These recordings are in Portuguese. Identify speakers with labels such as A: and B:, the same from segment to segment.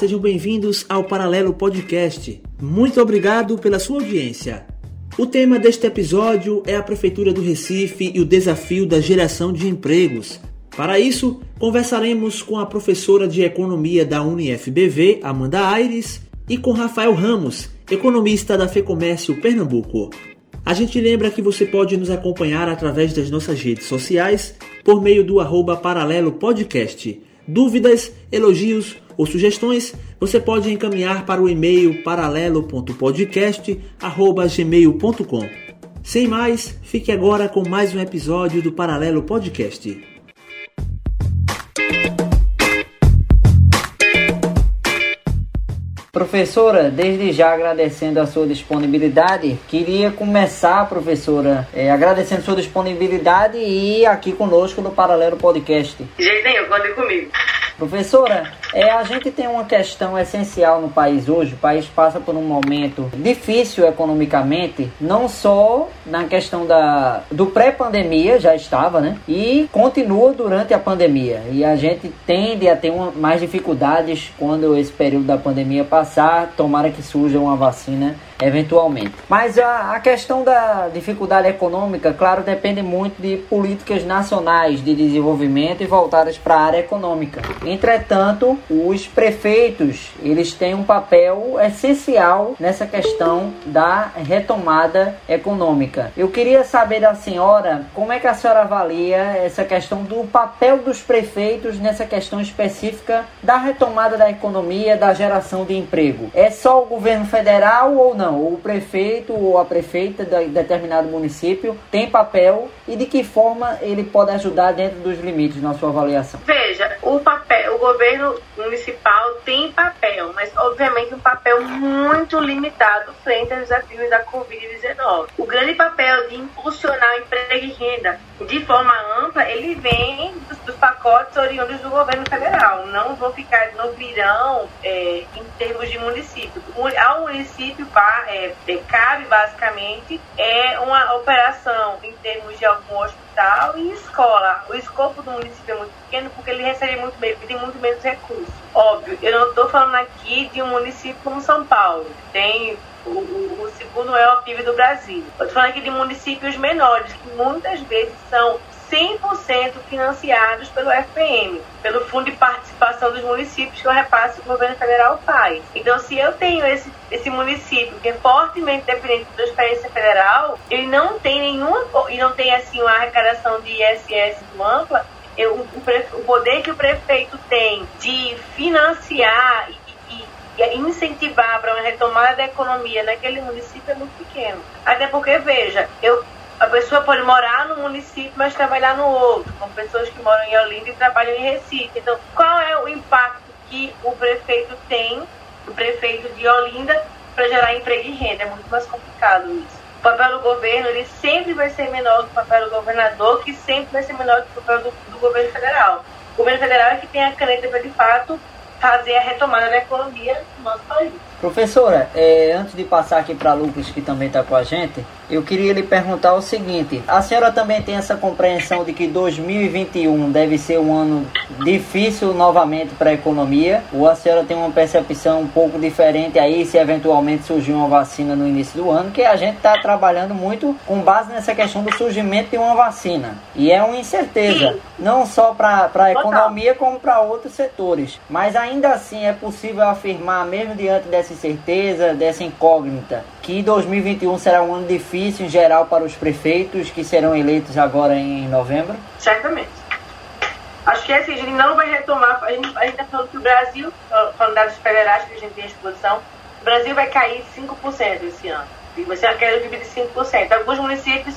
A: sejam bem-vindos ao Paralelo Podcast. Muito obrigado pela sua audiência. O tema deste episódio é a Prefeitura do Recife e o desafio da geração de empregos. Para isso, conversaremos com a professora de Economia da UniFBV, Amanda Aires, e com Rafael Ramos, economista da FEComércio Pernambuco. A gente lembra que você pode nos acompanhar através das nossas redes sociais por meio do arroba Paralelo Podcast. Dúvidas, elogios ou sugestões, você pode encaminhar para o e-mail paralelo.podcast@gmail.com. Sem mais, fique agora com mais um episódio do Paralelo Podcast.
B: Professora, desde já agradecendo a sua disponibilidade, queria começar, professora, é, agradecendo a sua disponibilidade e aqui conosco no Paralelo Podcast.
C: De jeito nenhum, comigo.
B: Professora, é, a gente tem uma questão essencial no país hoje. O país passa por um momento difícil economicamente, não só na questão da, do pré-pandemia, já estava, né? E continua durante a pandemia. E a gente tende a ter uma, mais dificuldades quando esse período da pandemia passar. Tomara que surja uma vacina eventualmente. Mas a, a, questão da dificuldade econômica, claro, depende muito de políticas nacionais de desenvolvimento e voltadas para a área econômica. Entretanto, os prefeitos, eles têm um papel essencial nessa questão da retomada econômica. Eu queria saber da senhora como é que a senhora avalia essa questão do papel dos prefeitos nessa questão específica da retomada da economia, da geração de emprego. É só o governo federal ou não? O prefeito ou a prefeita de determinado município tem papel e de que forma ele pode ajudar dentro dos limites na sua avaliação?
C: Veja, o papel, o governo municipal tem papel, mas obviamente um papel muito limitado frente aos desafios da Covid-19. O grande papel de impulsionar o emprego e renda de forma ampla, ele vem dos, dos pacotes oriundos do governo federal. Não vou ficar no virão é, em termos de município. Ao município é, é, cabe basicamente é uma operação em termos de algum hospital e escola. O escopo do município é muito pequeno porque ele recebe muito bem, tem muito menos recursos. Óbvio, eu não estou falando aqui de um município como São Paulo, tem o, o, o segundo maior PIB do Brasil. Estou falando aqui de municípios menores, que muitas vezes são 100% financiados pelo FPM, pelo Fundo de Participação dos Municípios, que o repasse que o governo federal faz. Então, se eu tenho esse, esse município que é fortemente dependente da experiência federal, ele não tem nenhuma, e não tem assim uma arrecadação de ISS ampla, eu, o, o, poder que o prefeito tem de financiar e, e incentivar para uma retomada da economia naquele município é muito pequeno. Até porque, veja, eu a pessoa pode morar no município, mas trabalhar no outro, como pessoas que moram em Olinda e trabalham em Recife. Então, qual é o impacto que o prefeito tem, o prefeito de Olinda, para gerar emprego e renda? É muito mais complicado isso. O papel do governo ele sempre vai ser menor do papel do governador, que sempre vai ser menor do papel do, do governo federal. O governo federal é que tem a caneta para, de fato, fazer a retomada da economia no nosso país.
B: Professora, é, antes de passar aqui para Lucas, que também está com a gente, eu queria lhe perguntar o seguinte: a senhora também tem essa compreensão de que 2021 deve ser um ano difícil novamente para a economia? Ou a senhora tem uma percepção um pouco diferente aí, se eventualmente surgir uma vacina no início do ano? Que a gente está trabalhando muito com base nessa questão do surgimento de uma vacina. E é uma incerteza, não só para a economia, como para outros setores. Mas ainda assim é possível afirmar, mesmo diante dessa dessa incerteza, dessa incógnita, que 2021 será um ano difícil em geral para os prefeitos que serão eleitos agora em novembro?
C: Certamente. Acho que é assim, a gente não vai retomar, a gente está falando que o Brasil, falando dados federais que a gente tem à disposição, o Brasil vai cair 5% esse ano. Vai ser uma queda de 5%. Alguns municípios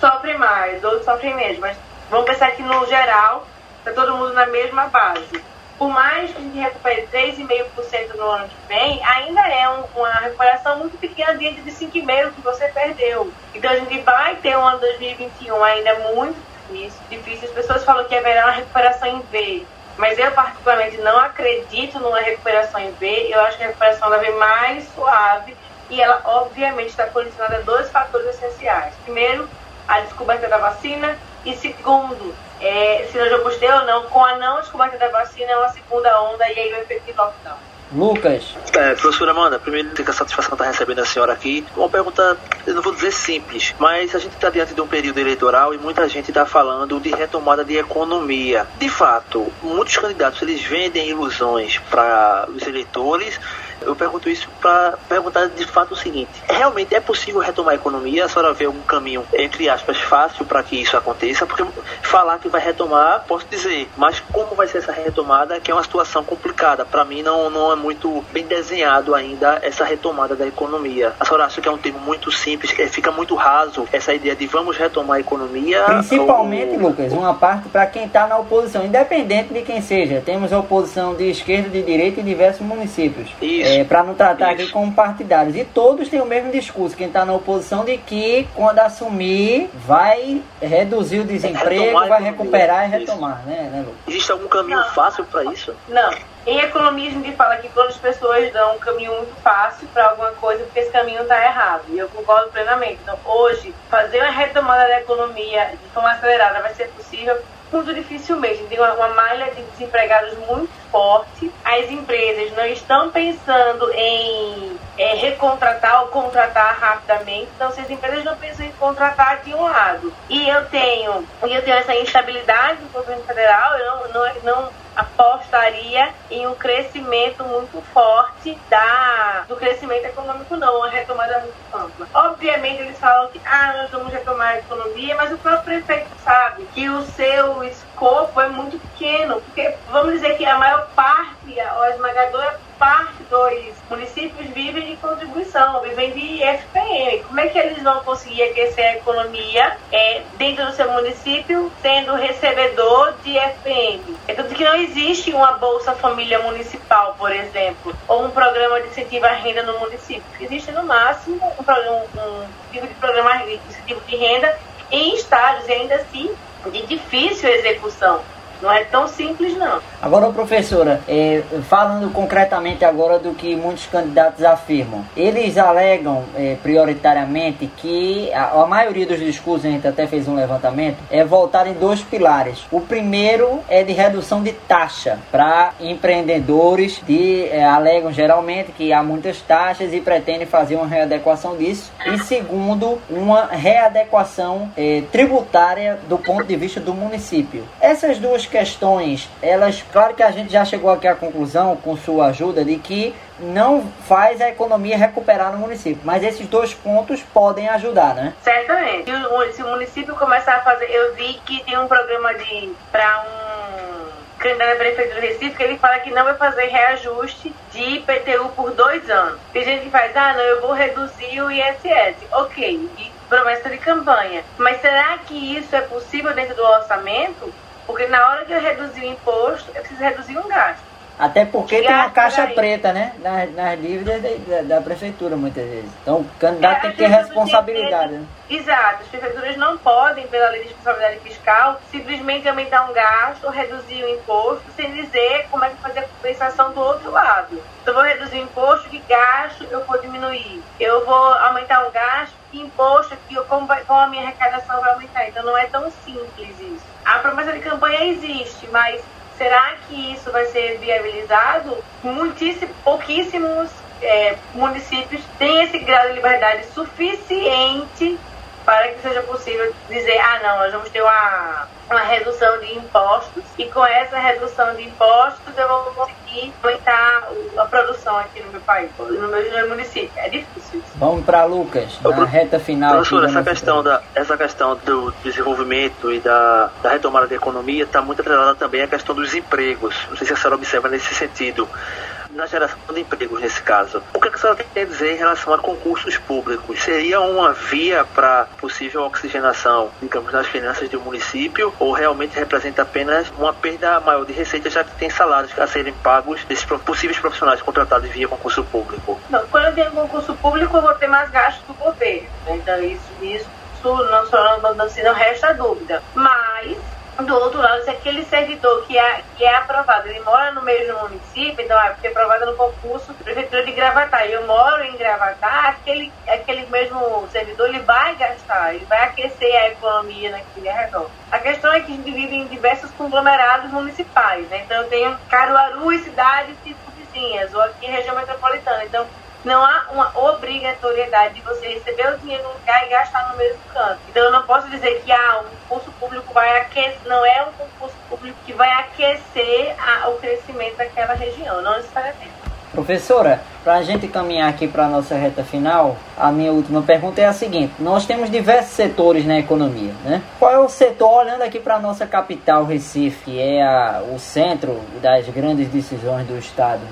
C: sofrem mais, outros sofrem menos, mas vamos pensar que no geral está todo mundo na mesma base por mais que a gente recupere 3,5% no ano que vem, ainda é um, uma recuperação muito pequena diante de 5,5% que você perdeu. Então a gente vai ter um ano 2021 ainda muito difícil. difícil. As pessoas falam que haverá uma recuperação em V, mas eu particularmente não acredito numa recuperação em V. Eu acho que a recuperação vai vir mais suave e ela obviamente está condicionada a dois fatores essenciais. Primeiro, a descoberta da vacina e segundo, é, se nós já gostei ou não, com a não descoberta da vacina é uma segunda onda e aí o efeito de lockdown.
B: Lucas.
D: É, professora Amanda, primeiro fica a satisfação de estar recebendo a senhora aqui. Uma pergunta, eu não vou dizer simples, mas a gente está diante de um período eleitoral e muita gente está falando de retomada de economia. De fato, muitos candidatos eles vendem ilusões para os eleitores eu pergunto isso para perguntar de fato o seguinte: realmente é possível retomar a economia? A senhora vê algum caminho, entre aspas, fácil para que isso aconteça? Porque falar que vai retomar, posso dizer, mas como vai ser essa retomada, que é uma situação complicada. Para mim, não, não é muito bem desenhado ainda essa retomada da economia. A senhora acha que é um termo muito simples, que fica muito raso essa ideia de vamos retomar a economia?
B: Principalmente, ou... Lucas, uma parte para quem está na oposição, independente de quem seja. Temos a oposição de esquerda, de direita em diversos municípios.
D: Isso.
B: É, para não tratar Isso. aqui como partidários. E todos têm o mesmo discurso, quem está na oposição, de que quando assumir vai reduzir o desemprego, vai recuperar e retomar, né, né Lu?
D: Existe algum caminho não. fácil para isso?
C: Não. Em economia a gente fala que quando as pessoas dão um caminho muito fácil para alguma coisa, porque esse caminho está errado. E eu concordo plenamente. Então, hoje, fazer uma retomada da economia de forma acelerada vai ser possível muito dificilmente. Tem uma, uma malha de desempregados muito forte. As empresas não estão pensando em é, recontratar ou contratar rapidamente. Então, se as empresas não pensam em contratar de um lado, e eu tenho, e eu tenho essa instabilidade do governo federal, eu não, não, não apostaria em um crescimento muito forte da, do crescimento econômico, não, uma retomada muito ampla. Obviamente, eles falam que ah, nós vamos retomar a economia, mas o próprio prefeito sabe que o seu escopo é muito pequeno, porque vamos dizer que a maior parte, a esmagadora parte dos municípios vivem de contribuição, vivem de FPM. Como é que eles vão conseguir aquecer a economia é, dentro do seu município, sendo recebedor de FPM? É tanto que não existe uma Bolsa Família Municipal, por exemplo, ou um programa de incentivo à renda no município. Existe no máximo um, um, um tipo de programa de incentivo de renda em estados, e ainda assim de difícil execução. Não é tão simples, não.
B: Agora, professora, é, falando concretamente agora do que muitos candidatos afirmam, eles alegam é, prioritariamente que a, a, maioria dos discursos, a gente até fez um levantamento, é voltar em dois pilares. O primeiro é de redução de taxa para empreendedores, de, é, alegam geralmente que há muitas taxas e pretendem fazer uma readequação disso. E segundo, uma readequação é, tributária do ponto de vista do município. Essas duas questões, elas, claro que a gente já chegou aqui à conclusão, com sua ajuda, de que não faz a economia recuperar no município. Mas esses dois pontos podem ajudar, né?
C: Certamente. Se o município começar a fazer. Eu vi que tem um programa de para um candidato a prefeito do Recife que ele fala que não vai fazer reajuste de IPTU por dois anos. Tem gente que faz, ah, não, eu vou reduzir o ISS. Ok, promessa de campanha. Mas será que isso é possível dentro do orçamento? Porque na hora que eu reduzir o imposto, eu preciso reduzir um gasto.
B: Até porque tem uma caixa preta, né? Nas, nas dívidas da, da, prefeitura, muitas vezes. Então, o candidato é, tem que ter responsabilidade. Tem,
C: né? Exato. As prefeituras não podem, pela lei de responsabilidade fiscal, simplesmente aumentar um gasto ou reduzir o imposto sem dizer como é que fazer a compensação do outro lado. Então, eu vou reduzir o imposto, que gasto eu vou diminuir? Eu vou aumentar um gasto, que imposto, que eu, como, vai, como a minha arrecadação vai aumentar? Então, não é tão simples isso. A promessa de campanha existe, mas será que isso vai ser viabilizado? Muitíssimo, pouquíssimos é, municípios têm esse grau de liberdade suficiente para que seja possível dizer, ah não, nós vamos ter uma, uma redução de impostos e com essa redução de impostos eu vou conseguir aumentar a produção aqui no meu país, no meu município. É difícil.
B: Vamos para Lucas, na Ô, reta final.
D: Professor, essa questão, da, essa questão do desenvolvimento e da, da retomada da economia está muito atrelada também à questão dos empregos. Não sei se a senhora observa nesse sentido na geração de empregos nesse caso. O que a senhora tem a dizer em relação a concursos públicos? Seria uma via para possível oxigenação, digamos, nas finanças do município ou realmente representa apenas uma perda maior de receita, já que tem salários a serem pagos desses possíveis profissionais contratados via concurso público?
C: Não, quando eu tenho concurso público, eu vou ter mais gastos do governo. Então, isso, isso não, só, não, não, não resta dúvida. Mas do outro lado, se aquele servidor que é, que é aprovado, ele mora no mesmo município, então é porque é aprovado no concurso Prefeitura de Gravatar, e eu moro em Gravatar, aquele, aquele mesmo servidor ele vai gastar, ele vai aquecer a economia naquele arredor. A questão é que a gente vive em diversos conglomerados municipais, né? então eu tenho Caruaru e cidades tipo Carretinhas ou aqui região metropolitana. Então, não há uma obrigatoriedade de você receber o dinheiro no lugar e gastar no mesmo canto. Então eu não posso dizer que ah, um concurso público vai aquecer, não é um concurso público que vai aquecer a, o crescimento daquela região, não necessariamente.
B: Professora, para a gente caminhar aqui para a nossa reta final, a minha última pergunta é a seguinte: nós temos diversos setores na economia, né? Qual é o setor, olhando aqui para a nossa capital, Recife, que é a, o centro das grandes decisões do Estado?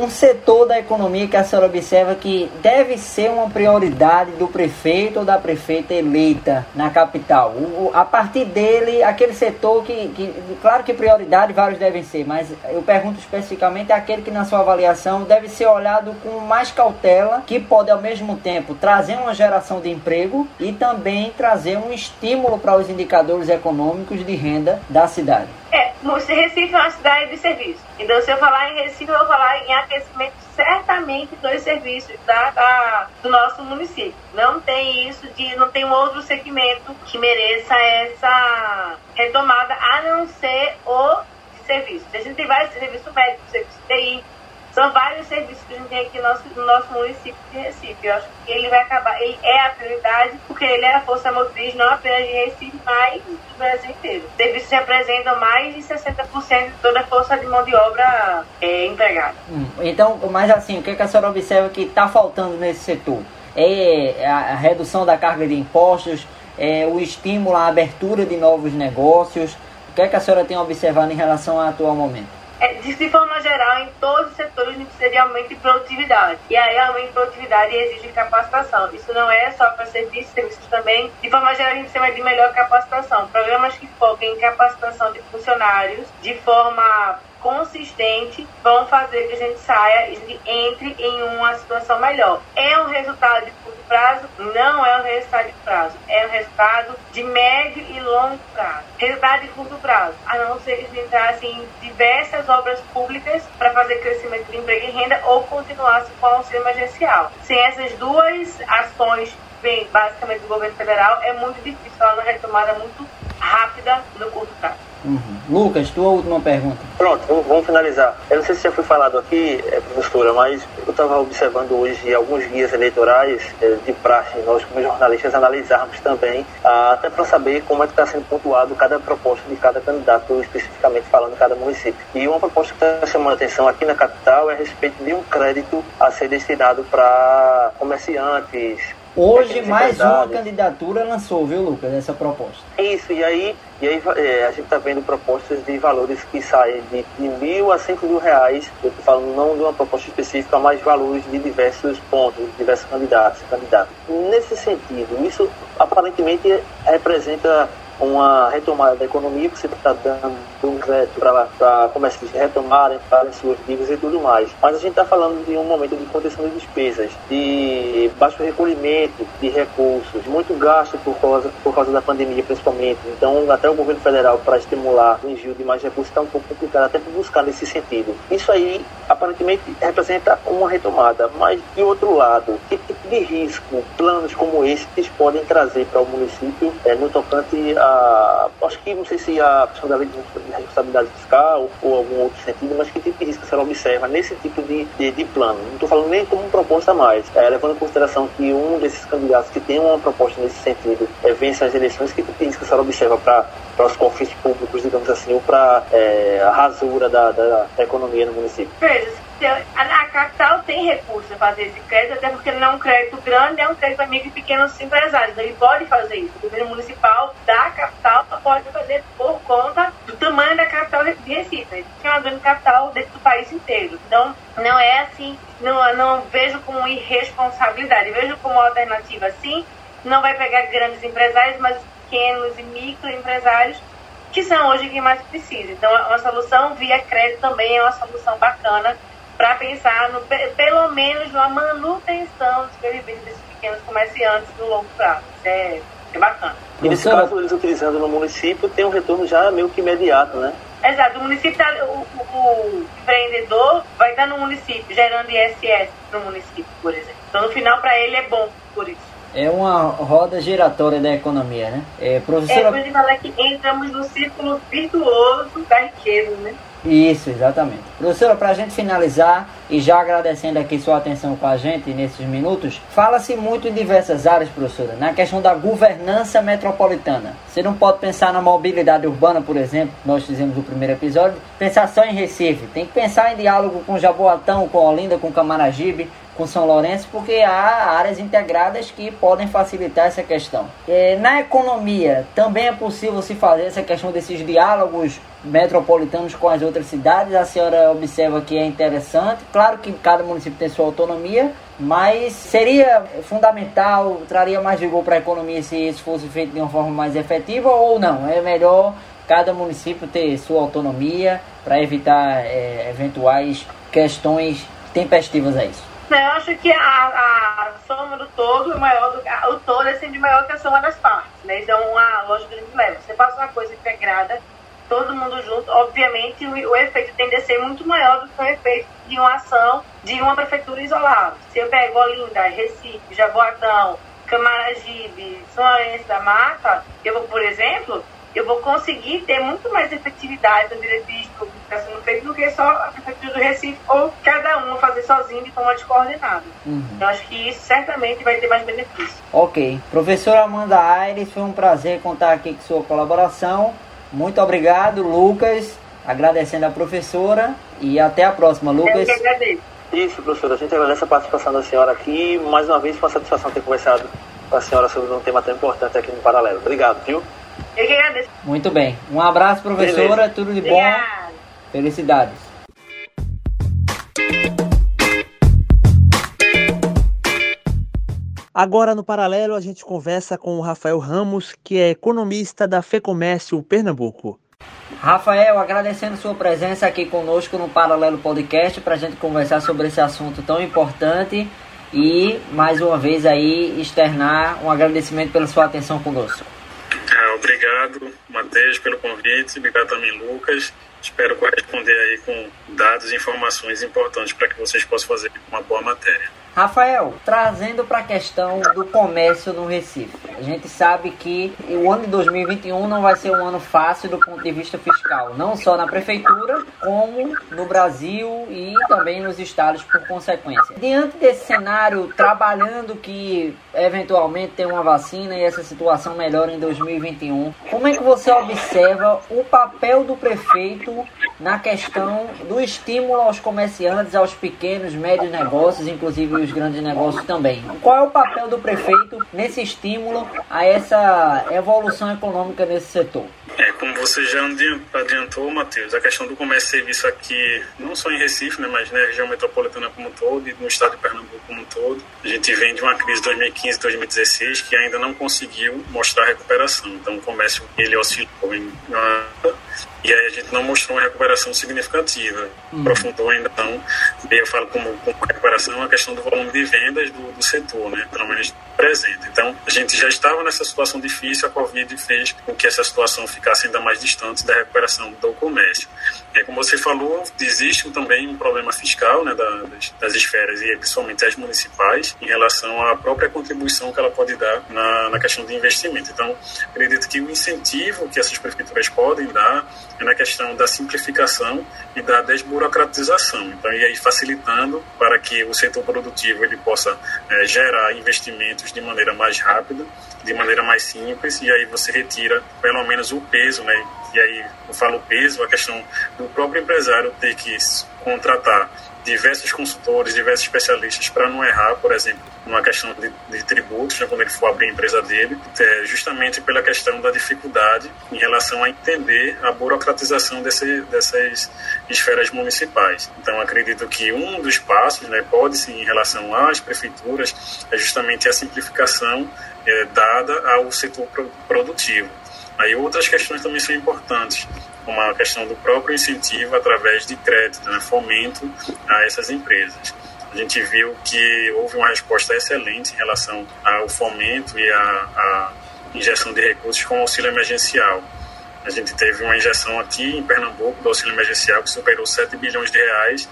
B: Um setor da economia que a senhora observa que deve ser uma prioridade do prefeito ou da prefeita eleita na capital. O, a partir dele, aquele setor que, que, claro que prioridade vários devem ser, mas eu pergunto especificamente aquele que na sua avaliação deve ser olhado com mais cautela, que pode ao mesmo tempo trazer uma geração de emprego e também trazer um estímulo para os indicadores econômicos de renda da cidade.
C: É, Recife é uma cidade de serviço. Então, se eu falar em Recife, eu vou falar em aquecimento certamente dos serviços da, da, do nosso município. Não tem isso de, não tem um outro segmento que mereça essa retomada, a não ser o serviço. A gente tem vários serviços médicos, serviço TI, são vários serviços que a gente tem aqui no nosso, no nosso município de Recife. Eu acho que ele vai acabar, ele é a prioridade, porque ele é a força motriz não apenas de Recife, mas do Brasil inteiro. Os serviços representam mais de 60% de toda a força de mão de obra é, empregada.
B: Hum, então, mas assim, o que, é que a senhora observa que está faltando nesse setor? É a redução da carga de impostos, é o estímulo à abertura de novos negócios. O que, é que a senhora tem observado em relação ao atual momento?
C: É, de, forma geral, em todos os setores precisa de aumento de produtividade. E aí, aumento de produtividade exige capacitação. Isso não é só para serviços, serviços também. De forma geral, a gente chama de melhor capacitação. Programas que focam em capacitação de funcionários de forma consistente vão fazer que a gente saia e entre em uma situação melhor. É um resultado de curto prazo? Não é um resultado de prazo. É um resultado de médio e longo prazo. Resultado de curto prazo, a não ser que a gente entrasse em diversas obras públicas para fazer crescimento de emprego e renda ou continuasse com o auxílio emergencial. Sem essas duas ações vem basicamente do governo federal, é muito difícil falar uma retomada muito rápida no curto prazo.
B: Uhum. Lucas, tua última pergunta.
D: Pronto, vamos finalizar. Eu não sei se já foi falado aqui, é, professora, mas eu estava observando hoje alguns guias eleitorais é, de praxe, nós como jornalistas analisarmos também, até para saber como é que está sendo pontuado cada proposta de cada candidato, especificamente falando cada município. E uma proposta que está chamando a atenção aqui na capital é a respeito de um crédito a ser destinado para comerciantes,
B: Hoje mais uma candidatura lançou, viu, Lucas, essa proposta.
D: Isso, e aí, e aí é, a gente está vendo propostas de valores que saem de, de mil a cinco mil reais. Eu estou falando não de uma proposta específica, mas valores de diversos pontos, de diversos candidatos candidatos. Nesse sentido, isso aparentemente representa uma retomada da economia, que você está dando um veto para começar a retomarem, para suas dívidas e tudo mais. Mas a gente está falando de um momento de contenção de despesas, de baixo recolhimento de recursos, muito gasto por causa, por causa da pandemia, principalmente. Então, até o governo federal, para estimular o envio de mais recursos, está um pouco complicado, até para buscar nesse sentido. Isso aí, aparentemente, representa uma retomada. Mas, de outro lado, que tipo de risco planos como esses podem trazer para o município é, no tocante a. Acho que não sei se a questão da lei de responsabilidade fiscal ou algum outro sentido, mas que tipo de risco você observa nesse tipo de, de, de plano? Não estou falando nem como proposta mais, é, levando em consideração que um desses candidatos que tem uma proposta nesse sentido é, vence as eleições, que tipo de risco você observa para os cofres públicos, digamos assim, ou para é, a rasura da, da, da economia no município?
C: Veja, a capital tem recurso para fazer esse crédito, até porque não é um crédito grande, é um crédito para micro e pequenos empresários. Ele pode fazer isso. O governo municipal da capital pode fazer por conta do tamanho da capital de Recife. Ele é uma grande capital dentro do país inteiro. Então, não é assim, não, não vejo como irresponsabilidade, vejo como alternativa sim. Não vai pegar grandes empresários, mas pequenos e microempresários que são hoje quem mais precisa. Então, uma solução via crédito também é uma solução bacana para pensar no, pelo menos na manutenção dos sobrevivência desses pequenos comerciantes no longo prazo. Isso é, é bacana.
D: E nesse caso, eles utilizando no município, tem um retorno já meio que imediato, né?
C: Exato, o município, tá, o, o, empreendedor vai estar no município, gerando ISS no município, por exemplo. Então, no final, para ele é bom por isso.
B: É uma roda giratória da economia, né?
C: É, professora... é por isso que entramos no círculo virtuoso da riqueza, né?
B: Isso, exatamente. Professora, para a gente finalizar e já agradecendo aqui sua atenção com a gente nesses minutos, fala-se muito em diversas áreas, professora, na questão da governança metropolitana. Você não pode pensar na mobilidade urbana, por exemplo, nós fizemos o primeiro episódio, pensar só em Recife. Tem que pensar em diálogo com Jaboatão, com Olinda, com Camaragibe, com São Lourenço, porque há áreas integradas que podem facilitar essa questão. Na economia, também é possível se fazer essa questão desses diálogos metropolitanos com as outras cidades. A senhora observa que é interessante. Claro que cada município tem sua autonomia, mas seria fundamental, traria mais vigor para a economia se isso fosse feito de uma forma mais efetiva ou não? É melhor cada município ter sua autonomia para evitar é, eventuais questões tempestivas a isso.
C: Eu acho que a, a soma do todo é maior do o todo é sempre maior que a soma das partes, né? Então a lógica que leva. Você faz uma coisa integrada, todo mundo junto, obviamente o, o, efeito tende a ser muito maior do que o efeito de uma ação de uma prefeitura isolada. Se eu pego Olinda, Recife, Jaboatão, Camaragibe, São Lourenço da Mata, eu vou, por exemplo, eu vou conseguir ter muito mais efetividade na diretriz pública está sendo feita do que só a Prefeitura do Recife ou cada uma fazer sozinho de forma descoordenada. Uhum. Eu acho que isso certamente vai ter mais benefício.
B: Ok. Professora Amanda Aires, foi um prazer contar aqui com sua colaboração. Muito obrigado, Lucas. Agradecendo a professora e até a próxima, Lucas. Eu que
C: agradeço.
D: Isso, professora. A gente agradece a participação da senhora aqui. Mais uma vez, foi uma satisfação ter conversado com a senhora sobre um tema tão importante aqui no Paralelo. Obrigado, viu?
C: Eu que agradeço.
B: Muito bem. Um abraço, professora. Beleza. Tudo de bom. Obrigada. Felicidades.
A: Agora, no paralelo, a gente conversa com o Rafael Ramos, que é economista da FEComércio Pernambuco.
B: Rafael, agradecendo sua presença aqui conosco no Paralelo Podcast para a gente conversar sobre esse assunto tão importante e, mais uma vez, aí externar um agradecimento pela sua atenção conosco.
E: É, obrigado, Matheus, pelo convite. Obrigado também, Lucas. Espero corresponder aí com dados e informações importantes para que vocês possam fazer uma boa matéria.
B: Rafael, trazendo para a questão do comércio no Recife. A gente sabe que o ano de 2021 não vai ser um ano fácil do ponto de vista fiscal, não só na prefeitura, como no Brasil e também nos estados por consequência. Diante desse cenário, trabalhando que eventualmente tem uma vacina e essa situação melhora em 2021, como é que você observa o papel do prefeito na questão do estímulo aos comerciantes, aos pequenos, médios negócios, inclusive os grandes negócios também. Qual é o papel do prefeito nesse estímulo a essa evolução econômica nesse setor?
E: É, como você já adiantou, Matheus, a questão do comércio e serviço aqui, não só em Recife, né, mas na região metropolitana como um todo e no estado de Pernambuco como um todo, a gente vem de uma crise de 2015, 2016 que ainda não conseguiu mostrar recuperação. Então, o comércio ele oscilou em e aí a gente não mostrou uma recuperação significativa. Uhum. Aprofundou ainda não. Eu falo como, como recuperação a questão do volume de vendas do, do setor, né? pelo menos presente. Então, a gente já estava nessa situação difícil, a Covid fez com que essa situação ficasse ainda mais distante da recuperação do comércio. É, como você falou, existe também um problema fiscal né, das, das esferas, e principalmente as municipais, em relação à própria contribuição que ela pode dar na, na questão de investimento. Então, acredito que o incentivo que essas prefeituras podem dar é na questão da simplificação e da desburocratização. Então, e aí facilitando para que o setor produtivo ele possa é, gerar investimentos de maneira mais rápida, de maneira mais simples, e aí você retira pelo menos o peso, né? E aí eu falo peso, a questão do próprio empresário ter que contratar diversos consultores, diversos especialistas para não errar, por exemplo, numa questão de, de tributos, né, quando ele for abrir a empresa dele, é, justamente pela questão da dificuldade em relação a entender a burocratização desse, dessas esferas municipais. Então, acredito que um dos passos, né, pode sim, em relação às prefeituras, é justamente a simplificação é, dada ao setor produtivo. Aí outras questões também são importantes como a questão do próprio incentivo através de crédito, né, fomento a essas empresas. A gente viu que houve uma resposta excelente em relação ao fomento e à injeção de recursos com auxílio emergencial. A gente teve uma injeção aqui em Pernambuco do auxílio emergencial que superou 7 bilhões de reais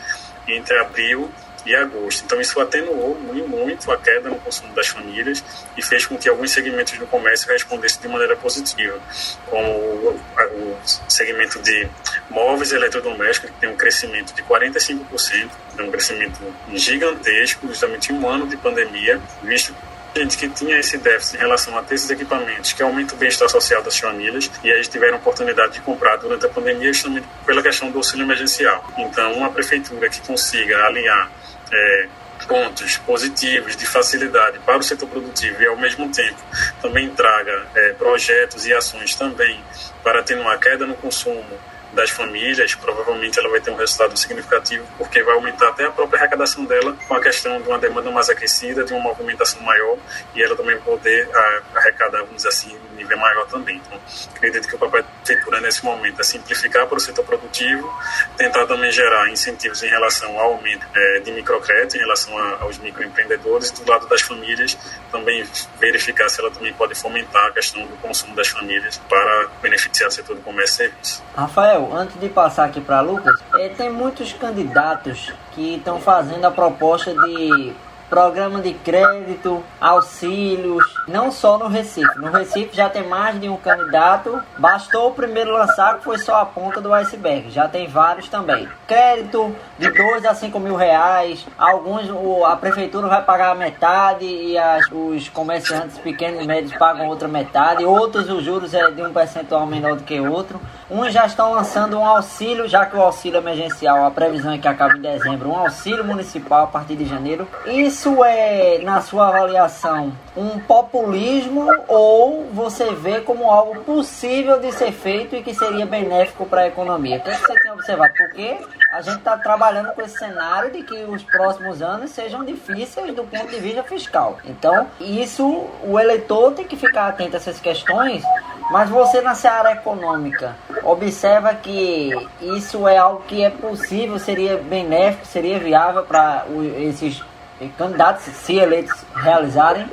E: entre abril e agosto. Então isso atenuou muito a queda no consumo das famílias e fez com que alguns segmentos do comércio respondessem de maneira positiva, como o, segmento de móveis eletrodomésticos, que tem um crescimento de 45%, é um crescimento gigantesco, justamente em um ano de pandemia, visto gente que tinha esse déficit em relação a ter esses equipamentos que aumenta o bem-estar social das famílias e aí tiveram oportunidade de comprar durante a pandemia justamente pela questão do auxílio emergencial. Então, uma prefeitura que consiga alinhar é, pontos positivos de facilidade para o setor produtivo e ao mesmo tempo também traga é, projetos e ações também para atenuar a queda no consumo das famílias, provavelmente ela vai ter um resultado significativo, porque vai aumentar até a própria arrecadação dela com a questão de uma demanda mais aquecida, de uma movimentação maior, e ela também poder arrecadar, vamos dizer assim, um nível maior também. Então, acredito que o papel da prefeitura nesse momento é simplificar para o setor produtivo, tentar também gerar incentivos em relação ao aumento é, de microcrédito, em relação a, aos microempreendedores, do lado das famílias, também verificar se ela também pode fomentar a questão do consumo das famílias para beneficiar o setor do comércio e serviços.
B: Rafael, antes de passar aqui para Lucas, é, tem muitos candidatos que estão fazendo a proposta de programa de crédito, auxílios, não só no Recife. No Recife já tem mais de um candidato. Bastou o primeiro lançar, que foi só a ponta do iceberg. Já tem vários também. Crédito de 2 a 5 mil reais. Alguns a prefeitura vai pagar a metade e as, os comerciantes pequenos e médios pagam outra metade. Outros os juros é de um percentual menor do que outro. Uns já estão lançando um auxílio, já que o auxílio emergencial, a previsão é que acaba em dezembro, um auxílio municipal a partir de janeiro. Isso é, na sua avaliação, um populismo ou você vê como algo possível de ser feito e que seria benéfico para a economia? O que, é você tem observado? Porque a gente está trabalhando com esse cenário de que os próximos anos sejam difíceis do ponto de vista fiscal. Então, isso o eleitor tem que ficar atento a essas questões, mas você na seara econômica observa que isso é algo que é possível, seria benéfico, seria viável para esses candidatos, se eleitos, realizarem?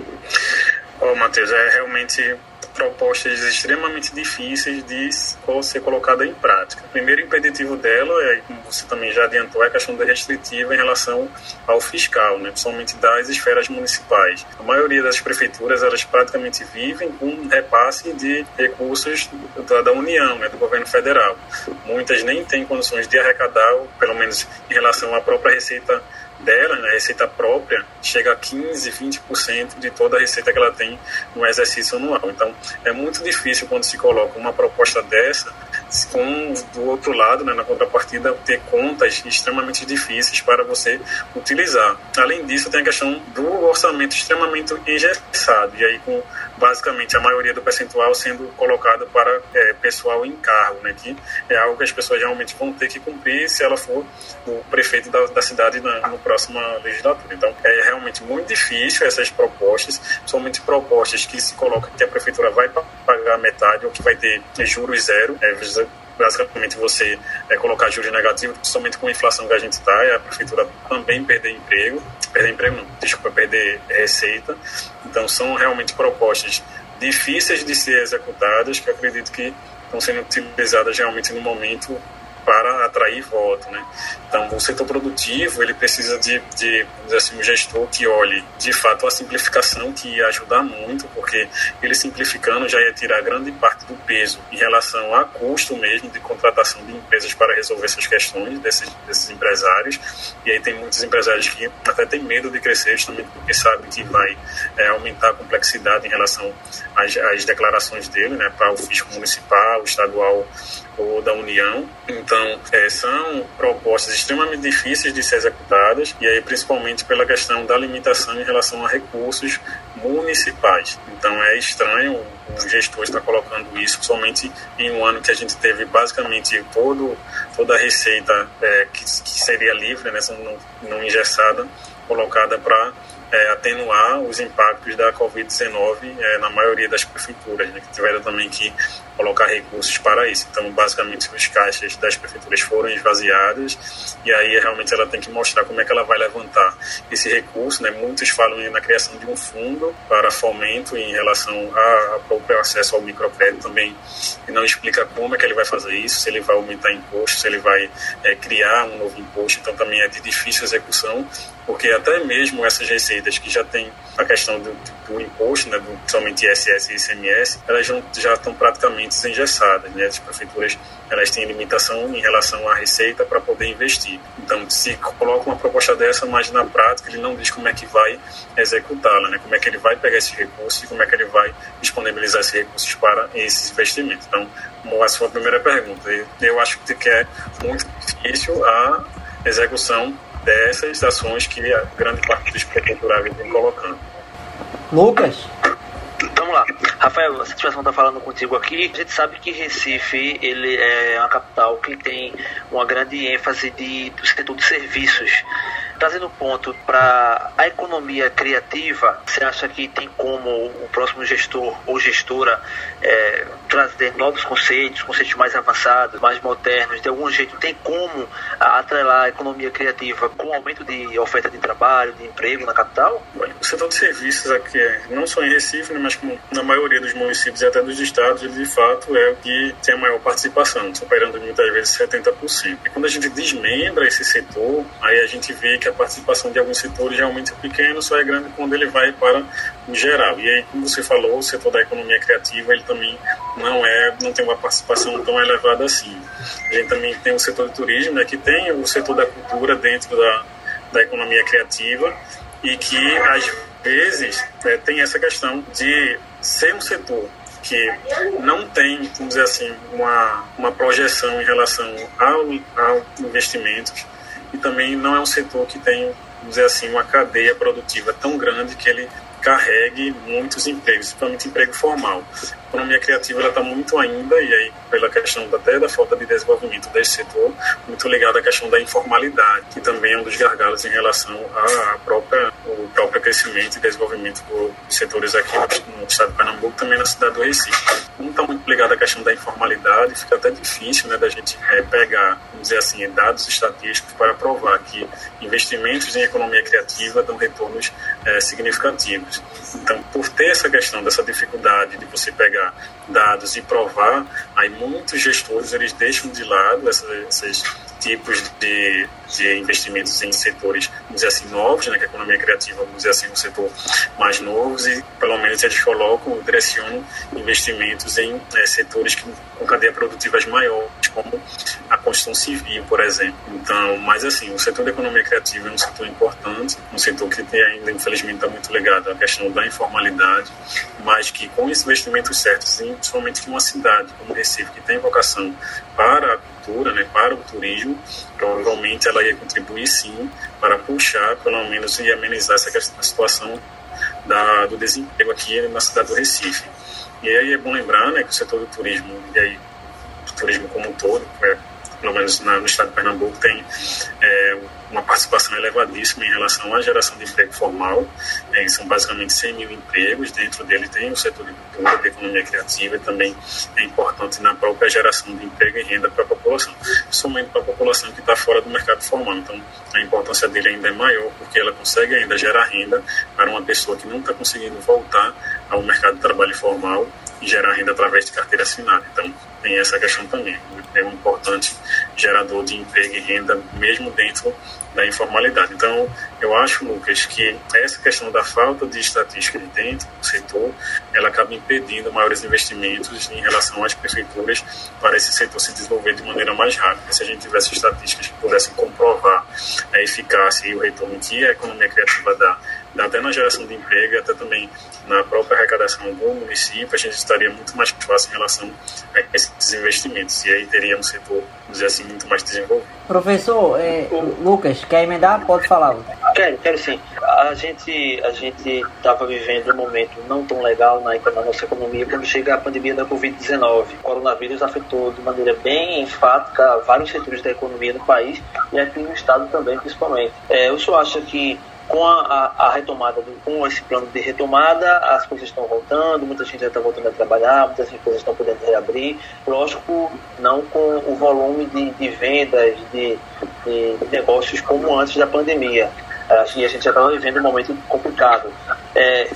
E: Ô, oh, Matheus, é realmente propostas extremamente difíceis de ser colocada em prática. O primeiro impeditivo dela, é, como você também já adiantou, é a questão da restritiva em relação ao fiscal, né, principalmente das esferas municipais. A maioria das prefeituras, elas praticamente vivem com repasse de recursos da, da União, né, do governo federal. Muitas nem têm condições de arrecadar, pelo menos em relação à própria receita dela, né, receita própria, chega a 15, 20% de toda a receita que ela tem no exercício anual. Então, é muito difícil quando se coloca uma proposta dessa, com do outro lado, né, na contrapartida, ter contas extremamente difíceis para você utilizar. Além disso, tem a questão do orçamento extremamente engessado, e aí com basicamente a maioria do percentual sendo colocado para é, pessoal em cargo, né, que é algo que as pessoas realmente vão ter que cumprir se ela for o prefeito da, da cidade na, próxima legislatura. Então, é realmente muito difícil essas propostas, somente propostas que se colocam que a prefeitura vai pagar metade ou que vai ter juros zero, é, basicamente você é, colocar juros negativos, somente com a inflação que a gente está, e a prefeitura também perder emprego, perder emprego não, desculpa, perder receita. Então são realmente propostas difíceis de ser executadas, que acredito que estão sendo utilizadas realmente no momento para atrair voto, né? Então, o setor produtivo, ele precisa de, de assim, um gestor que olhe, de fato, a simplificação, que ia ajudar muito, porque ele simplificando já ia tirar grande parte do peso em relação a custo mesmo de contratação de empresas para resolver essas questões desses, desses empresários. E aí tem muitos empresários que até têm medo de crescer justamente porque sabem que vai é, aumentar a complexidade em relação às, às declarações dele, né, para o fisco municipal, estadual ou da União. Então, é, são propostas extremamente difíceis de ser executadas, e aí principalmente pela questão da limitação em relação a recursos municipais. Então, é estranho o gestor estar colocando isso somente em um ano que a gente teve basicamente todo, toda a receita é, que, que, seria livre, né, não, não engessada, colocada para é, atenuar os impactos da Covid-19 é, na maioria das prefeituras, né, que tiveram também que colocar recursos para isso. Então, basicamente, os caixas das prefeituras foram esvaziados e aí realmente ela tem que mostrar como é que ela vai levantar esse recurso. Né? Muitos falam na criação de um fundo para fomento em relação ao próprio acesso ao microcrédito também. E não explica como é que ele vai fazer isso, se ele vai aumentar imposto, se ele vai é, criar um novo imposto. Então também é de difícil execução porque até mesmo essas receitas que já tem a questão do, do imposto, né, do, principalmente ISS e ICMS, elas já, já estão praticamente engessadas, né? As prefeituras elas têm limitação em relação à receita para poder investir. Então, se coloca uma proposta dessa, mas na prática ele não diz como é que vai executá-la, né? Como é que ele vai pegar esses recursos e como é que ele vai disponibilizar esses recursos para esses investimentos. Então, como a sua primeira pergunta, eu acho que é muito difícil a execução dessas ações que a grande parte dos procuráveis vem colocando.
B: Lucas?
D: Vamos lá. Rafael, a situação está falando contigo aqui. A gente sabe que Recife ele é uma capital que tem uma grande ênfase de, do setor de serviços trazendo um ponto para a economia criativa, você acha que tem como o próximo gestor ou gestora é, trazer novos conceitos, conceitos mais avançados, mais modernos, de algum jeito tem como atrelar a economia criativa com o aumento de oferta de trabalho, de emprego na capital?
E: O setor de serviços aqui, não só em Recife, né, mas como na maioria dos municípios e até dos estados, ele de fato é o que tem a maior participação, superando muitas vezes 70%. E quando a gente desmembra esse setor, aí a gente vê que a participação de alguns setores realmente é pequeno, só é grande quando ele vai para o geral. E aí, como você falou, o setor da economia criativa, ele também não é, não tem uma participação tão elevada assim. A gente também tem o setor do turismo, né, que tem o setor da cultura dentro da, da economia criativa e que às vezes é, tem essa questão de ser um setor que não tem, vamos dizer assim, uma, uma projeção em relação ao, ao investimentos e também não é um setor que tem, vamos dizer assim, uma cadeia produtiva tão grande que ele carregue muitos empregos, principalmente emprego formal economia criativa está muito ainda, e aí pela questão até da falta de desenvolvimento desse setor, muito ligada à questão da informalidade, que também é um dos gargalos em relação ao própria, o próprio crescimento e desenvolvimento dos setores aqui no, estado de Pernambuco, também na cidade do Recife. Como está muito ligado à questão da informalidade, fica até difícil né, da gente é, pegar, vamos dizer assim, dados estatísticos para provar que investimentos em economia criativa dão retornos é, significativos. Então, por ter essa questão dessa dificuldade de você pegar pegar dados e provar, aí muitos gestores eles deixam de lado essas, esses tipos de, de investimentos em setores, vamos dizer assim, novos, né, que a economia criativa, vamos dizer assim, um setor mais novos e pelo menos eles colocam, direcionam investimentos em é, setores que, com cadeia produtivas maiores, como a construção civil, por exemplo. Então, mas assim, o setor da economia criativa é um setor importante, um setor que tem ainda, infelizmente, está muito ligado à questão da informalidade, mas que com investimentos certos, principalmente em uma cidade como Recife, que tem vocação para né, para o turismo, provavelmente ela ia contribuir sim para puxar, pelo menos, e amenizar essa situação da, do desemprego aqui na cidade do Recife. E aí é bom lembrar né, que o setor do turismo, e aí o turismo como um todo, é, pelo menos na, no estado de Pernambuco, tem é, uma participação elevadíssima em relação à geração de emprego formal. É, são basicamente 100 mil empregos. Dentro dele tem o setor de cultura, de economia criativa e também é importante na própria geração de emprego e renda para a população, principalmente para a população que está fora do mercado formal. Então, a importância dele ainda é maior porque ela consegue ainda gerar renda para uma pessoa que não está conseguindo voltar ao mercado de trabalho formal e gerar renda através de carteira assinada. Então, tem essa questão também. É um importante gerador de emprego e renda, mesmo dentro da informalidade. Então, eu acho, Lucas, que essa questão da falta de estatística dentro do setor, ela acaba impedindo maiores investimentos em relação às prefeituras para esse setor se desenvolver de maneira mais rápida. Se a gente tivesse estatísticas que pudessem comprovar a eficácia e o retorno que a economia criativa dá até na geração de emprego até também na própria arrecadação do município, a gente estaria muito mais fácil em relação a esses investimentos. E aí teria um setor, vamos dizer assim, muito mais desenvolvido.
B: Professor, é, Lucas, quer emendar? Pode falar.
D: Quero, quero sim. A gente a gente estava vivendo um momento não tão legal na, na nossa economia quando chega a pandemia da Covid-19. O coronavírus afetou de maneira bem enfática vários setores da economia do país e aqui no estado também, principalmente. É, o senhor acha que com a, a, retomada, do, com esse plano de retomada, as coisas estão voltando, muita gente já está voltando a trabalhar, muitas empresas estão podendo reabrir, lógico, não com o volume de, de vendas, de, de, negócios como antes da pandemia. e a gente já estava vivendo um momento complicado. É,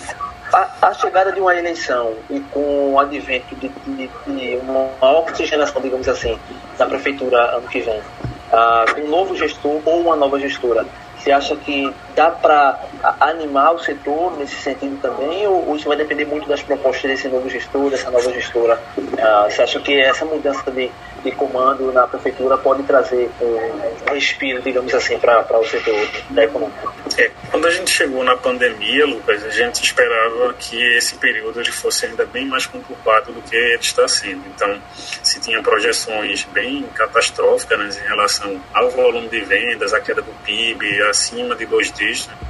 D: a, a, chegada de uma eleição e com o advento de, de, de uma oxigenação, digamos assim, da prefeitura ano que vem, com um novo gestor ou uma nova gestora, você acha que dá para animar o setor nesse sentido também, ou, ou, isso vai depender muito das propostas desse novo gestor, dessa nova gestora? Uh, você acha que essa mudança de, de comando na prefeitura pode trazer um respiro, digamos assim, para o setor da economia?
E: É, quando a gente chegou na pandemia, Lucas, a gente esperava que esse período ele fosse ainda bem mais conturbado do que ele está sendo. Então, se tinha projeções bem catastróficas né, em relação ao volume de vendas, a queda do PIB acima de dois dígitos,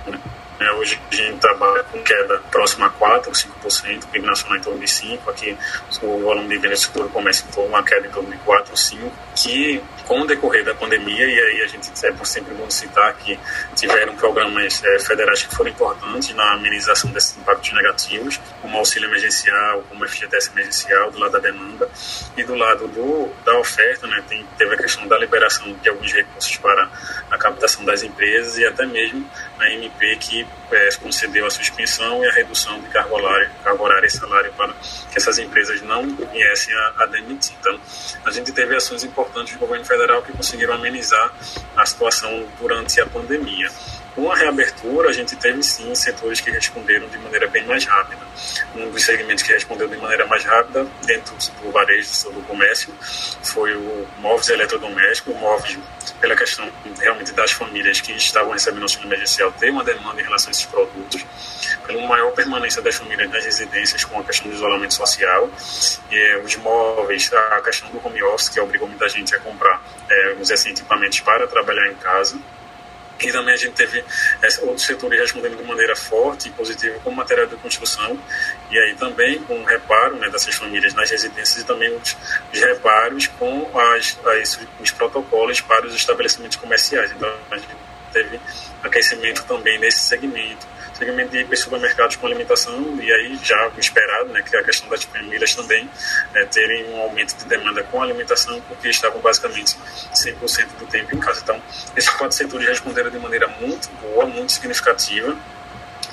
E: né? É, hoje a gente trabalha com queda próxima a 4%, 5%, PIB nacional em torno de 5%, aqui o volume de vendas do começa em torno uma queda em torno de 4%, 5%, que com o decorrer da pandemia, e aí a gente é sempre bom citar que tiveram programas é, federais que foram importantes na amenização desses impactos negativos, como auxílio emergencial, como FGTS emergencial, do lado da demanda, e do lado do, da oferta, né, tem, teve a questão da liberação de alguns recursos para a captação das empresas e até mesmo a MP que é, concedeu a suspensão e a redução de cargo horário, cargo horário e salário para que essas empresas não viessem a, a demitir. Então, a gente teve ações importantes do governo federal que conseguiram amenizar a situação durante a pandemia. Com a reabertura, a gente teve sim setores que responderam de maneira bem mais rápida. Um dos segmentos que respondeu de maneira mais rápida, dentro do varejo, do comércio, foi o móveis eletrodomésticos, móveis pela questão realmente das famílias que estavam recebendo auxílio emergencial ter uma demanda em relação a esses produtos, pela maior permanência das famílias nas residências com a questão do isolamento social, e, os móveis, a questão do home office, que obrigou muita gente a comprar é, os equipamentos para trabalhar em casa, e também a gente teve outros setores respondendo de maneira forte e positiva, como material de construção, e aí também com reparo né, dessas famílias nas residências e também os, os reparos com as, as, os protocolos para os estabelecimentos comerciais. Então a gente teve aquecimento também nesse segmento segmento de supermercados com alimentação e aí já esperado, né, que a questão das famílias também é, terem um aumento de demanda com alimentação porque estavam basicamente 100% do tempo em casa. Então, esses quatro setores responderam de maneira muito boa, muito significativa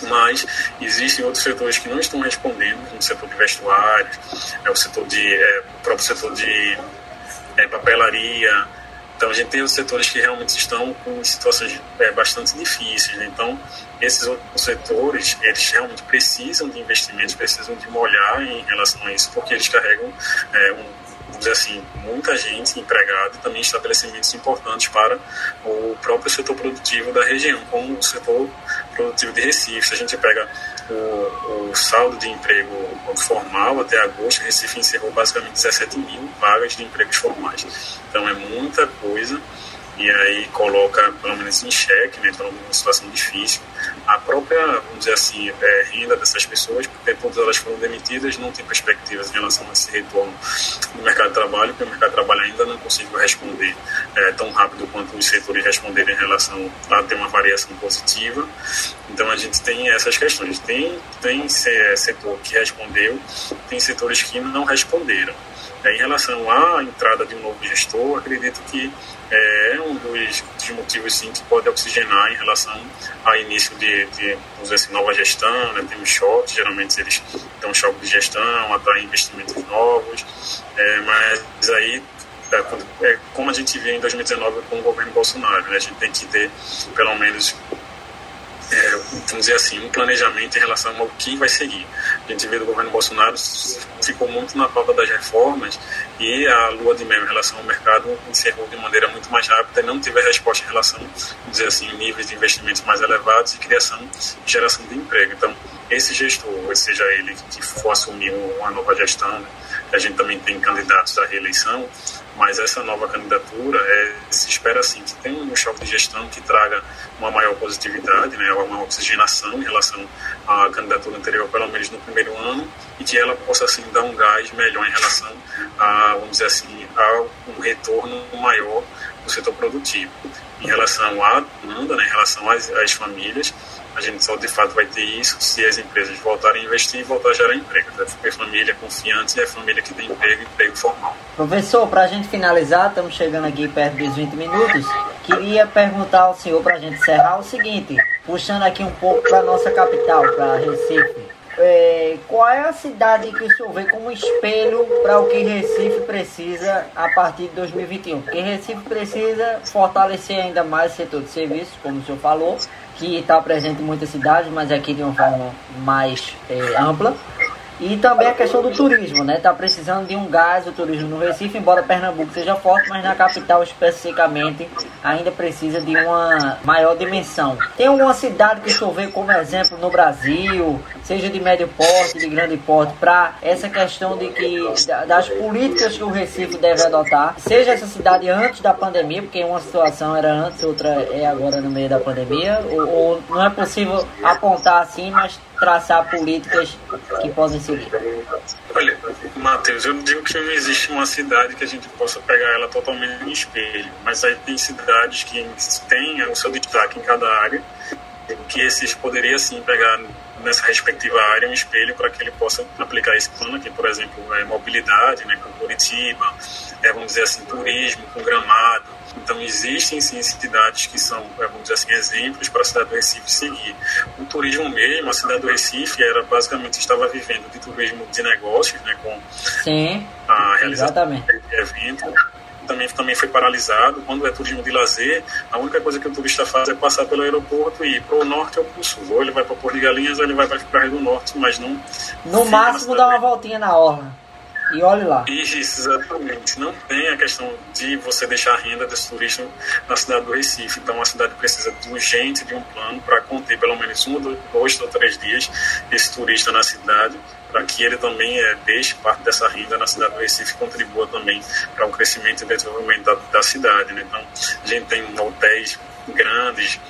E: mas existem outros setores que não estão respondendo, como o setor de vestuários, é, o setor de, é, o próprio setor de é, papelaria, então a gente tem os setores que realmente estão com situações é, bastante difíceis. Né? Então esses outros setores eles realmente precisam de investimentos, precisam de molhar em relação a isso, porque eles carregam é, um, vamos dizer assim, muita gente empregada e também estabelecimentos importantes para o próprio setor produtivo da região, como o setor produtivo de Recife. Se a gente pega o, o saldo de emprego formal até agosto, Recife encerrou basicamente 17 mil vagas de empregos formais. Então é muita coisa e aí coloca, pelo menos em xeque, né, então uma situação difícil. A própria, vamos dizer assim, é, renda dessas pessoas, porque todas elas foram demitidas, não tem perspectivas em relação a esse retorno no mercado de trabalho, porque o mercado de trabalho ainda não conseguiu responder é, tão rápido quanto os setores responderam em relação a ter uma variação positiva. Então a gente tem essas questões. Tem, tem setor que respondeu, tem setores que não responderam. É, em relação à entrada de um novo gestor, acredito que é um dos, dos, motivos sim, que pode oxigenar em relação ao início de, de vamos assim, nova gestão, né? temos choques, geralmente eles dão choque de gestão, atraem investimentos novos, é, mas aí é, é, como a gente viu em 2019 com o governo Bolsonaro, né? a gente tem que ter pelo menos é, vamos dizer assim, um planejamento em relação ao que vai seguir. A gente vê do governo Bolsonaro ficou muito na pauta das reformas e a lua de mel em relação ao mercado encerrou de maneira muito mais rápida e não teve resposta em relação, vamos dizer assim, níveis de investimentos mais elevados e criação e geração de emprego. Então, esse gestor, seja ele que for assumir uma nova gestão, né, a gente também tem candidatos à reeleição, mas essa nova candidatura é, se espera assim que tenha um choque de gestão que traga uma maior positividade, né, uma oxigenação em relação à candidatura anterior, pelo menos no primeiro ano, e que ela possa assim dar um gás melhor em relação a, vamos dizer assim, a um retorno maior do setor produtivo. Em relação à demanda, né, em relação às, às famílias, a gente só de fato vai ter isso se as empresas voltarem a investir e voltar a gerar emprego. Porque família confiante é família que tem emprego, emprego formal.
B: Professor, para a gente finalizar, estamos chegando aqui perto dos 20 minutos, queria perguntar ao senhor, para a gente encerrar, o seguinte: puxando aqui um pouco para nossa capital, para Recife. É, qual é a cidade que o senhor vê como espelho para o que Recife precisa a partir de 2021? Porque Recife precisa fortalecer ainda mais o setor de serviços, como o senhor falou, que está presente em muitas cidades, mas aqui de uma forma mais é, ampla. E também a questão do turismo, né? Tá precisando de um gás o turismo no Recife, embora Pernambuco seja forte, mas na capital especificamente ainda precisa de uma maior dimensão. Tem alguma cidade que o como exemplo no Brasil, seja de médio porte, de grande porte, para essa questão de que das políticas que o Recife deve adotar, seja essa cidade antes da pandemia, porque uma situação era antes, outra é agora no meio da pandemia, ou, ou não é possível apontar assim, mas traçar políticas que podem seguir?
E: Olha, Matheus, eu digo que não existe uma cidade que a gente possa pegar ela totalmente em espelho, mas aí tem cidades que têm o seu destaque em cada área, que esses poderia sim pegar nessa respectiva área um espelho para que ele possa aplicar esse plano aqui, por exemplo, é, mobilidade, né, com Curitiba, é, vamos dizer assim, turismo com Gramado, então, existem sim cidades que são, é, vamos dizer assim, exemplos para a cidade do Recife seguir. O turismo mesmo, a cidade do Recife era basicamente estava vivendo de turismo de negócios, né, com
B: sim,
E: a realização de evento. Também, também foi paralisado. Quando é turismo de lazer, a única coisa que o turista faz é passar pelo aeroporto e ir para o norte ou para o sul. Ou ele vai para Porto de Galinhas ou ele vai para Rio do Norte, mas não.
B: No máximo, dá uma voltinha na orla. E olhe lá.
E: Isso, exatamente. Não tem a questão de você deixar a renda desse turista na cidade do Recife. Então, a cidade precisa urgente de um plano para conter pelo menos um, dois ou três dias esse turista na cidade, para que ele também é, deixe parte dessa renda na cidade do Recife contribua também para o crescimento e desenvolvimento da, da cidade. Né? Então, a gente tem hotéis grandes,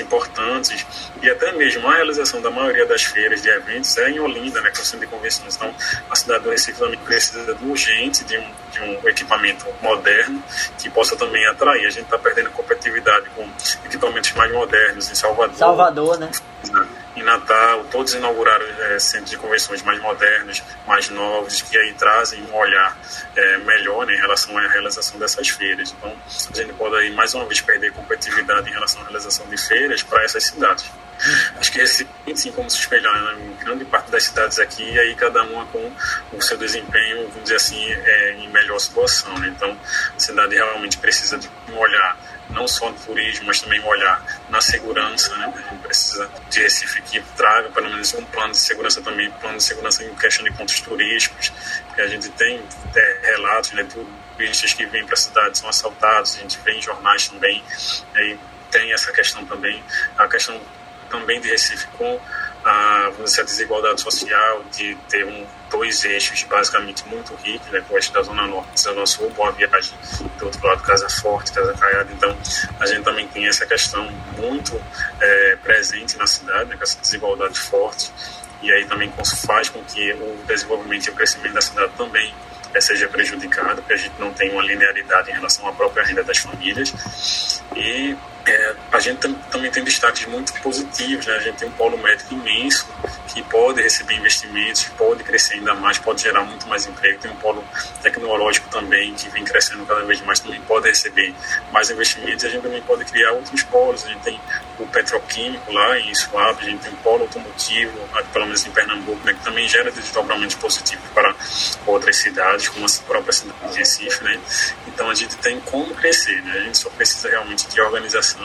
E: importantes e até mesmo a realização da maioria das feiras de eventos é em Olinda, né, com o centro de convenções. Então, a cidade do Recife também precisa de urgente de um, de um equipamento moderno que possa também atrair. A gente está perdendo competitividade com equipamentos mais modernos em Salvador.
B: Salvador, né?
E: Em Natal, todos inauguraram é, centros de convenções mais modernos, mais novos, que aí trazem um olhar é, melhor né, em relação à realização dessas feiras. Então, a gente pode aí mais uma vez perder competitividade em relação à realização de feiras para essas cidades. Acho que esse tem sim como se espelhar né, em grande parte das cidades aqui, e aí cada uma com o seu desempenho, vamos dizer assim, é, em melhor situação. Né? Então, a cidade realmente precisa de um olhar não só no turismo, mas também olhar na segurança. Né? Precisa de Recife que traga pelo menos um plano de segurança também, plano de segurança em questão de pontos turísticos, porque a gente tem é, relatos né, turistas que vêm para a cidade são assaltados, a gente vê em jornais também, aí tem essa questão também, a questão também de Recife com a, dizer, a desigualdade social, de ter um, dois eixos basicamente muito ricos, né, o eixo da Zona Norte da Zona Sul, Boa Viagem, do outro lado Casa Forte, Casa Caiada. Então, a gente também tem essa questão muito é, presente na cidade, né, com essa desigualdade forte, e aí também faz com que o desenvolvimento e o crescimento da cidade também é, seja prejudicado, porque a gente não tem uma linearidade em relação à própria renda das famílias. E é, a gente tam, também tem destaques muito positivos, né? a gente tem um polo médico imenso que pode receber investimentos, pode crescer ainda mais, pode gerar muito mais emprego. Tem um polo tecnológico também que vem crescendo cada vez mais, também pode receber mais investimentos. A gente também pode criar outros polos. A gente tem o petroquímico lá em Suape, a gente tem o polo automotivo, pelo menos em Pernambuco, né? que também gera desdobramentos positivos para outras cidades, como a própria cidade de Recife. Né? Então a gente tem como crescer, né? a gente só precisa realmente de organização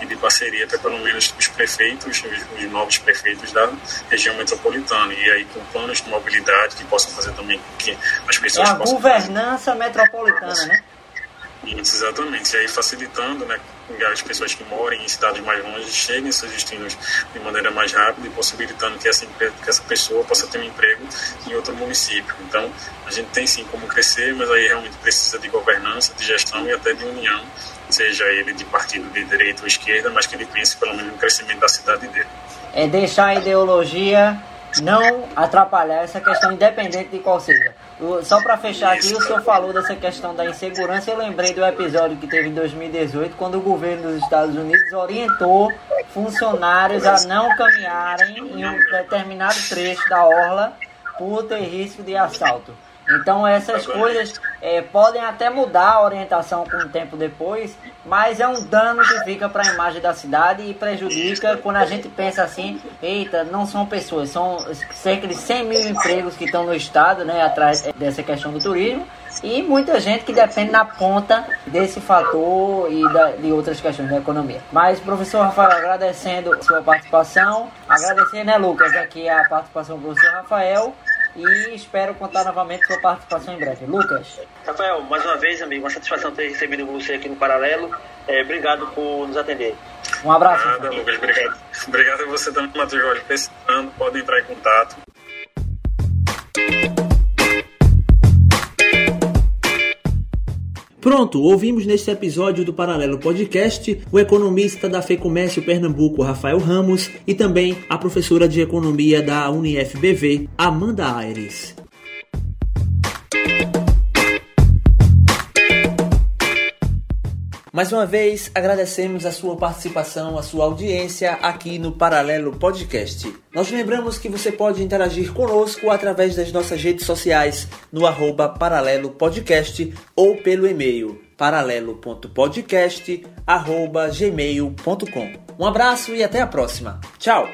E: e de parceria para pelo menos os prefeitos, os, os novos prefeitos da região metropolitana. E aí com planos de mobilidade que possam fazer também que as pessoas
B: é a
E: possam...
B: governança metropolitana, né?
E: Isso, exatamente. E aí facilitando, né, que as pessoas que moram em cidades mais longe cheguem a seus destinos de maneira mais rápida e possibilitando que essa, que essa pessoa possa ter um emprego em outro município. Então, a gente tem sim como crescer, mas aí realmente precisa de governança, de gestão e até de união, seja ele de partido de direita ou esquerda, mas que ele pense pelo menos no crescimento da cidade dele.
B: É deixar a ideologia não atrapalhar essa questão, independente de qual seja. Só para fechar aqui, o senhor falou dessa questão da insegurança. Eu lembrei do episódio que teve em 2018, quando o governo dos Estados Unidos orientou funcionários a não caminharem em um determinado trecho da orla por ter risco de assalto. Então essas coisas é, podem até mudar a orientação com o tempo depois, mas é um dano que fica para a imagem da cidade e prejudica quando a gente pensa assim, eita, não são pessoas, são cerca de 100 mil empregos que estão no estado, né, atrás dessa questão do turismo, e muita gente que depende na ponta desse fator e da, de outras questões da economia. Mas, professor Rafael, agradecendo sua participação, agradecer, né, Lucas, aqui a participação do professor Rafael e espero contar novamente com sua participação em breve. Lucas.
D: Rafael, mais uma vez, amigo, uma satisfação ter recebido você aqui no Paralelo. É, obrigado por nos atender.
B: Um abraço.
E: Nada, Lucas, obrigado. Obrigado a você também, Matheus Jorge. Precisando, pode entrar em contato.
A: Pronto, ouvimos neste episódio do Paralelo Podcast o economista da FEComércio Pernambuco, Rafael Ramos, e também a professora de economia da UniFBV, Amanda Aires. Mais uma vez, agradecemos a sua participação, a sua audiência aqui no Paralelo Podcast. Nós lembramos que você pode interagir conosco através das nossas redes sociais no arroba Paralelo Podcast ou pelo e-mail paralelo.podcast.gmail.com. Um abraço e até a próxima. Tchau!